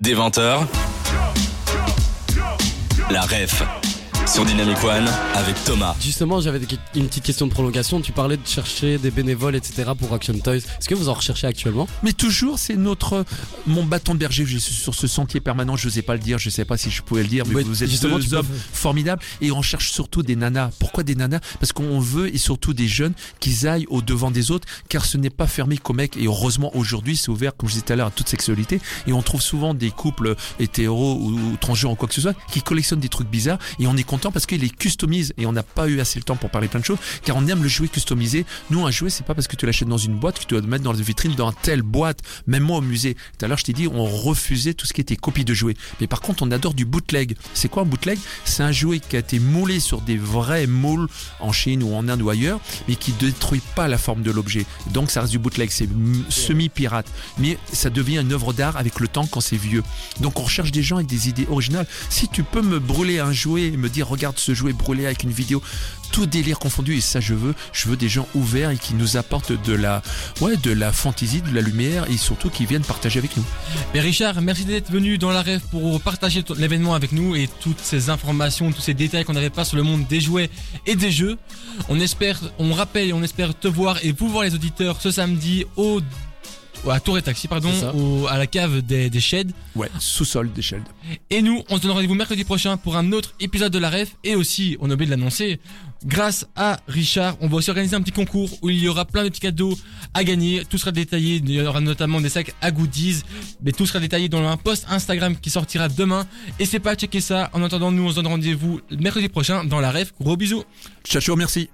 Des 20h, la ref sur Dynamic One avec Thomas. Justement, j'avais une petite question de prolongation. Tu parlais de chercher des bénévoles, etc. pour Action Toys. Est-ce que vous en recherchez actuellement? Mais toujours, c'est notre mon bâton de berger. Je suis sur ce sentier permanent. Je n'osais pas le dire. Je sais pas si je pouvais le dire, mais Ouais, vous êtes justement, deux peux- hommes formidables et on cherche surtout des nanas. Pourquoi des nanas? Parce qu'on veut et surtout des jeunes qui aillent au devant des autres, car ce n'est pas fermé qu'aux mecs. Et heureusement aujourd'hui, c'est ouvert, comme je disais tout à l'heure, à toute sexualité. Et on trouve souvent des couples hétéros ou, ou transgenres ou quoi que ce soit qui collectionnent des trucs bizarres. Et on est content parce qu'ils les customisent. Et on n'a pas eu assez le temps pour parler plein de choses, car on aime le jouet customisé. Nous, un jouet, c'est pas parce que tu l'achètes dans une boîte que tu dois le mettre dans la vitrine dans telle boîte. Même moi au musée. Tout à l'heure, je t'ai dit, on refusait tout ce qui était copie de jouets. Mais par contre, on adore du bootleg. C'est quoi un bootleg? C'est un jouet qui a été moulé sur des vrais moules en Chine ou en Inde ou ailleurs, mais qui détruit pas la forme de l'objet. Donc ça reste du bootleg, c'est semi-pirate. Mais ça devient une œuvre d'art avec le temps quand c'est vieux. Donc on recherche des gens avec des idées originales. Si tu peux me brûler un jouet et me dire regarde ce jouet brûlé avec une vidéo, tout délire confondu et ça je veux, je veux des gens ouverts et qui nous apportent de la ouais, de la fantaisie, de la lumière et surtout qui viennent partager avec nous. Mais Richard, merci d'être venu dans la rêve pour partager l'événement avec nous et toutes ces informations, tous ces détails qu'on n'avait pas sur le monde des jouets et des jeux. On espère, on rappelle et on espère te voir et vous voir les auditeurs ce samedi au à Tour et Taxi, pardon, au- à la cave des, des Sheds. Ouais, sous-sol d'échelle. Et nous, on se donne rendez-vous mercredi prochain pour un autre épisode de la ref. Et aussi, on a oublié de l'annoncer, grâce à Richard, on va aussi organiser un petit concours où il y aura plein de petits cadeaux à gagner. Tout sera détaillé. Il y aura notamment des sacs à goodies. Mais tout sera détaillé dans un post Instagram qui sortira demain. Et c'est pas à checker ça. En attendant, nous, on se donne rendez-vous mercredi prochain dans la ref. Gros bisous. Ciao, ciao, merci.